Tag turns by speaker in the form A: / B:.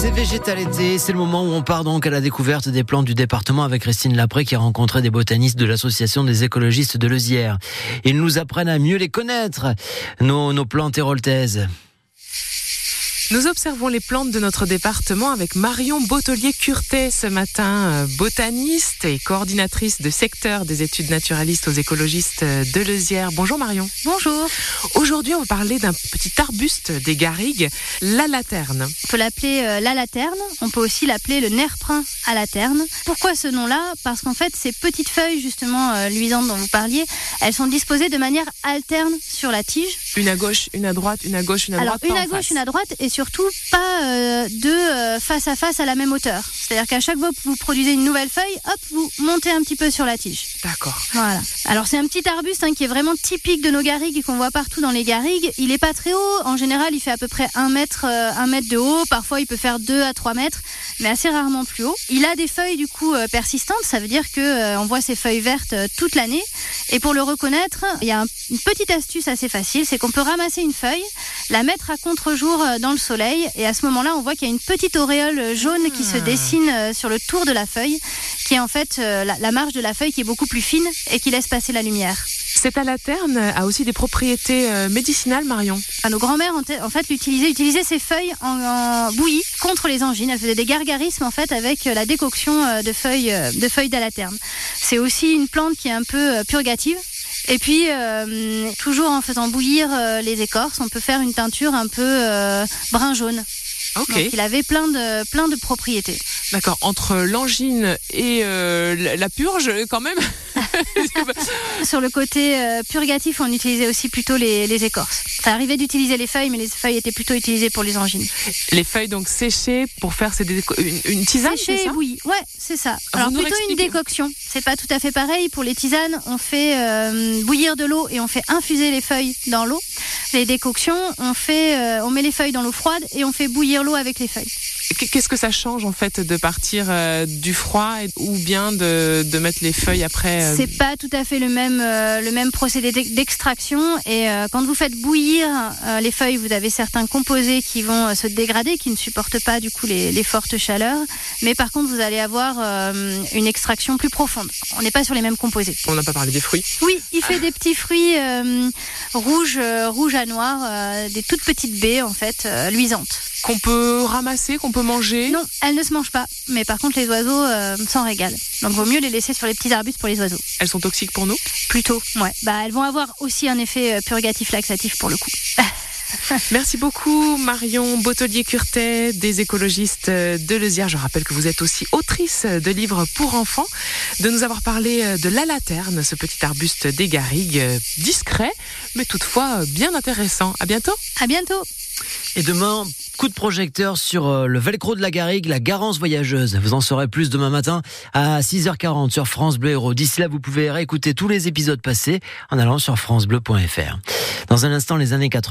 A: C'est végétal été, c'est le moment où on part donc à la découverte des plantes du département avec Christine Lapré qui a rencontré des botanistes de l'association des écologistes de Lezière. Ils nous apprennent à mieux les connaître, nos, nos plantes héroltaises.
B: Nous observons les plantes de notre département avec Marion Bottelier-Curtet ce matin, euh, botaniste et coordinatrice de secteur des études naturalistes aux écologistes de Lezière. Bonjour Marion.
C: Bonjour.
B: Aujourd'hui, on va parler d'un petit arbuste des garrigues, la laterne.
C: On peut l'appeler euh, la laterne, on peut aussi l'appeler le nerprin à laterne. Pourquoi ce nom-là? Parce qu'en fait, ces petites feuilles justement euh, luisantes dont vous parliez, elles sont disposées de manière alterne sur la tige.
B: Une à gauche, une à droite, une à gauche, une à
C: Alors,
B: droite.
C: une
B: pas
C: à gauche,
B: face.
C: une à droite, et surtout pas euh, deux euh, face à face à la même hauteur. C'est-à-dire qu'à chaque fois que vous produisez une nouvelle feuille, hop, vous montez un petit peu sur la tige.
B: D'accord.
C: Voilà. Alors c'est un petit arbuste hein, qui est vraiment typique de nos garrigues et qu'on voit partout dans les garrigues. Il est pas très haut. En général, il fait à peu près un mètre, euh, un mètre de haut. Parfois, il peut faire 2 à 3 mètres, mais assez rarement plus haut. Il a des feuilles du coup euh, persistantes. Ça veut dire que on voit ces feuilles vertes toute l'année. Et pour le reconnaître, il y a un- une petite astuce assez facile, c'est qu'on peut ramasser une feuille, la mettre à contre-jour euh, dans le soleil, et à ce moment-là, on voit qu'il y a une petite auréole jaune qui se dessine euh, sur le tour de la feuille, qui est en fait euh, la, la marge de la feuille qui est beaucoup plus fine et qui laisse passer la lumière.
B: Cette alaterne a aussi des propriétés euh, médicinales, Marion.
C: Ah, nos grands-mères en, fait l'utilisaient, utilisaient ces feuilles en, en bouillie contre les angines. Elles faisaient des gargarismes en fait avec la décoction de feuilles de feuilles d'alaterne. C'est aussi une plante qui est un peu purgative. Et puis, euh, toujours en faisant bouillir euh, les écorces, on peut faire une teinture un peu euh, brun jaune.
B: Ok.
C: Donc, il avait plein de plein de propriétés.
B: D'accord. Entre l'angine et euh, la purge, quand même.
C: Sur le côté euh, purgatif, on utilisait aussi plutôt les, les écorces. Ça arrivait d'utiliser les feuilles, mais les feuilles étaient plutôt utilisées pour les angines.
B: Les feuilles donc séchées pour faire ces déco- une, une tisane, c'est
C: Séché et
B: ça
C: bouilli. Ouais, c'est ça. Alors plutôt une décoction. C'est pas tout à fait pareil. Pour les tisanes, on fait euh, bouillir de l'eau et on fait infuser les feuilles dans l'eau. Les décoctions, on fait, euh, on met les feuilles dans l'eau froide et on fait bouillir l'eau avec les feuilles.
B: Qu- Qu'est-ce que ça change en fait de partir euh, du froid ou bien de, de mettre les feuilles après euh,
C: C'est pas tout à fait le même euh, le même procédé d'ex- d'extraction et euh, quand vous faites bouillir euh, les feuilles, vous avez certains composés qui vont euh, se dégrader, qui ne supportent pas du coup les, les fortes chaleurs, mais par contre vous allez avoir euh, une extraction plus profonde. On n'est pas sur les mêmes composés.
B: On n'a pas parlé des fruits.
C: Oui, il fait des petits fruits euh, rouges, euh, rouges à noirs, euh, des toutes petites baies en fait, euh, luisantes.
B: Qu'on peut ramasser, qu'on peut manger?
C: Non, elles ne se mangent pas, mais par contre les oiseaux euh, s'en régalent. Donc vaut mieux les laisser sur les petits arbustes pour les oiseaux.
B: Elles sont toxiques pour nous?
C: Plutôt, ouais. Bah elles vont avoir aussi un effet euh, purgatif laxatif pour le coup.
B: Merci beaucoup Marion Bottelier-Curtet des écologistes de Lezière. Je rappelle que vous êtes aussi autrice de livres pour enfants, de nous avoir parlé de la laterne, ce petit arbuste des garrigues, euh, discret, mais toutefois euh, bien intéressant. À bientôt.
C: À bientôt.
A: Et demain, coup de projecteur sur euh, le velcro de la Garrigue, la Garance voyageuse. Vous en saurez plus demain matin à 6h40 sur France Bleu Héros. D'ici là, vous pouvez réécouter tous les épisodes passés en allant sur francebleu.fr. Dans un instant, les années 80.